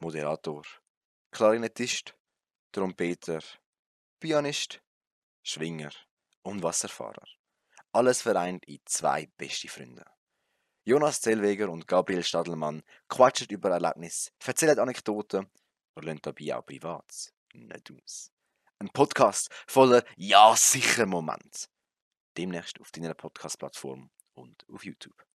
Moderator, Klarinettist, Trompeter, Pianist, Schwinger und Wasserfahrer. Alles vereint in zwei beste Freunde. Jonas Zellweger und Gabriel Stadelmann quatschen über Erlebnisse, erzählen Anekdoten und lernen dabei auch privat nicht aus. Ein Podcast voller Ja sicher Moment. Demnächst auf deiner Podcast-Plattform und auf YouTube.